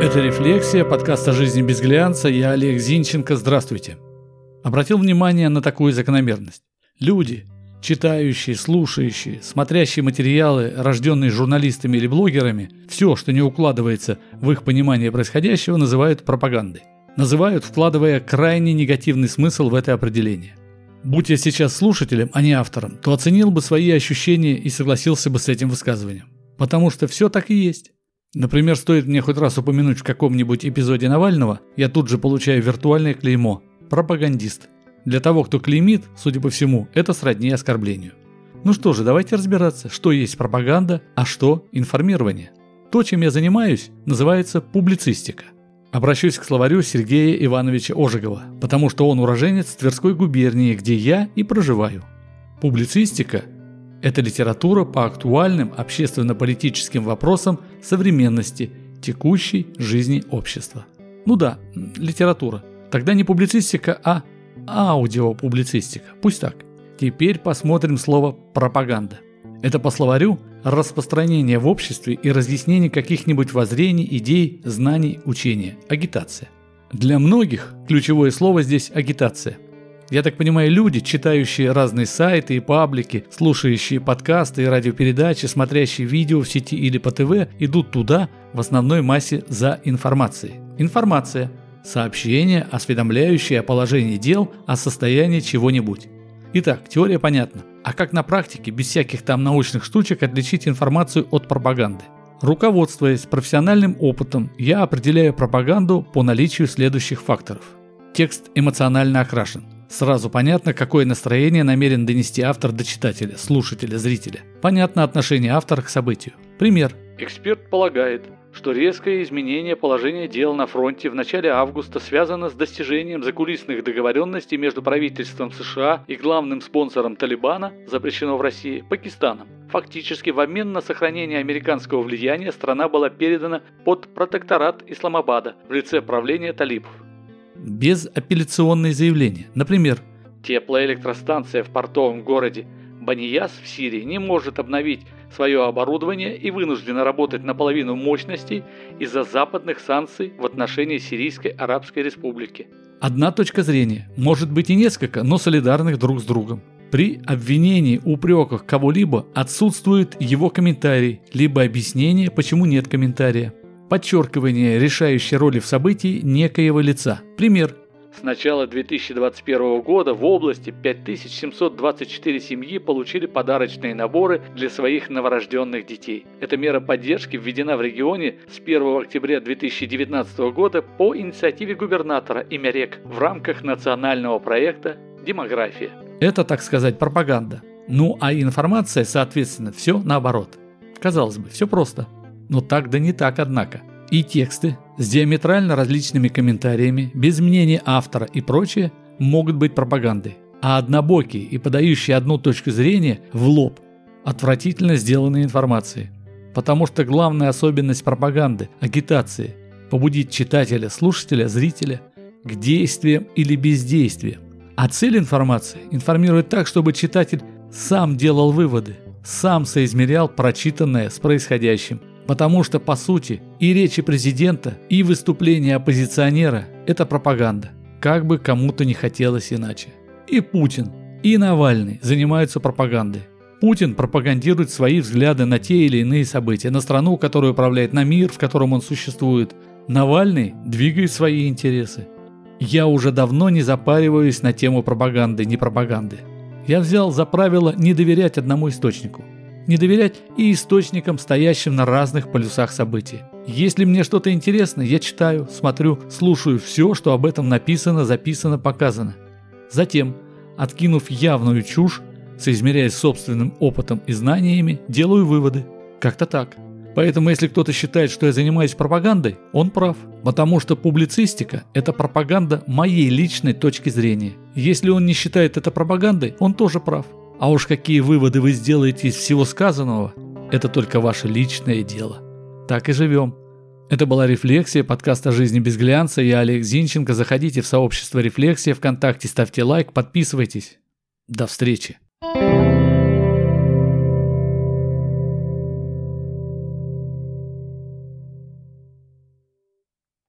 Это «Рефлексия», подкаст о жизни без глянца. Я Олег Зинченко. Здравствуйте. Обратил внимание на такую закономерность. Люди, читающие, слушающие, смотрящие материалы, рожденные журналистами или блогерами, все, что не укладывается в их понимание происходящего, называют пропагандой. Называют, вкладывая крайне негативный смысл в это определение. Будь я сейчас слушателем, а не автором, то оценил бы свои ощущения и согласился бы с этим высказыванием. Потому что все так и есть. Например, стоит мне хоть раз упомянуть в каком-нибудь эпизоде Навального, я тут же получаю виртуальное клеймо «пропагандист». Для того, кто клеймит, судя по всему, это сродни оскорблению. Ну что же, давайте разбираться, что есть пропаганда, а что информирование. То, чем я занимаюсь, называется публицистика. Обращусь к словарю Сергея Ивановича Ожегова, потому что он уроженец Тверской губернии, где я и проживаю. Публицистика это литература по актуальным общественно-политическим вопросам современности, текущей жизни общества. Ну да, литература. Тогда не публицистика, а аудиопублицистика. Пусть так. Теперь посмотрим слово «пропаганда». Это по словарю распространение в обществе и разъяснение каких-нибудь воззрений, идей, знаний, учения. Агитация. Для многих ключевое слово здесь агитация. Я так понимаю, люди, читающие разные сайты и паблики, слушающие подкасты и радиопередачи, смотрящие видео в сети или по ТВ, идут туда в основной массе за информацией. Информация – сообщение, осведомляющее о положении дел, о состоянии чего-нибудь. Итак, теория понятна. А как на практике, без всяких там научных штучек, отличить информацию от пропаганды? Руководствуясь профессиональным опытом, я определяю пропаганду по наличию следующих факторов. Текст эмоционально окрашен. Сразу понятно, какое настроение намерен донести автор до читателя, слушателя, зрителя. Понятно отношение автора к событию. Пример. Эксперт полагает, что резкое изменение положения дел на фронте в начале августа связано с достижением закулисных договоренностей между правительством США и главным спонсором Талибана, запрещено в России, Пакистаном. Фактически в обмен на сохранение американского влияния страна была передана под протекторат Исламабада в лице правления талибов без апелляционные заявления. Например, теплоэлектростанция в портовом городе Банияс в Сирии не может обновить свое оборудование и вынуждена работать наполовину мощностей из-за западных санкций в отношении Сирийской Арабской Республики. Одна точка зрения, может быть и несколько, но солидарных друг с другом. При обвинении, упреках кого-либо отсутствует его комментарий, либо объяснение, почему нет комментария подчеркивание решающей роли в событии некоего лица. Пример. С начала 2021 года в области 5724 семьи получили подарочные наборы для своих новорожденных детей. Эта мера поддержки введена в регионе с 1 октября 2019 года по инициативе губернатора Имярек в рамках национального проекта «Демография». Это, так сказать, пропаганда. Ну а информация, соответственно, все наоборот. Казалось бы, все просто. Но так да не так, однако. И тексты с диаметрально различными комментариями, без мнения автора и прочее, могут быть пропагандой. А однобокие и подающие одну точку зрения в лоб отвратительно сделанной информации. Потому что главная особенность пропаганды, агитации – побудить читателя, слушателя, зрителя к действиям или бездействиям. А цель информации – информировать так, чтобы читатель сам делал выводы, сам соизмерял прочитанное с происходящим – Потому что, по сути, и речи президента, и выступления оппозиционера – это пропаганда. Как бы кому-то не хотелось иначе. И Путин, и Навальный занимаются пропагандой. Путин пропагандирует свои взгляды на те или иные события, на страну, которая управляет, на мир, в котором он существует. Навальный двигает свои интересы. Я уже давно не запариваюсь на тему пропаганды, не пропаганды. Я взял за правило не доверять одному источнику не доверять и источникам, стоящим на разных полюсах событий. Если мне что-то интересно, я читаю, смотрю, слушаю все, что об этом написано, записано, показано. Затем, откинув явную чушь, соизмеряясь собственным опытом и знаниями, делаю выводы. Как-то так. Поэтому если кто-то считает, что я занимаюсь пропагандой, он прав. Потому что публицистика – это пропаганда моей личной точки зрения. Если он не считает это пропагандой, он тоже прав. А уж какие выводы вы сделаете из всего сказанного, это только ваше личное дело. Так и живем. Это была «Рефлексия», подкаст о жизни без глянца. Я Олег Зинченко. Заходите в сообщество «Рефлексия» ВКонтакте, ставьте лайк, подписывайтесь. До встречи. thank you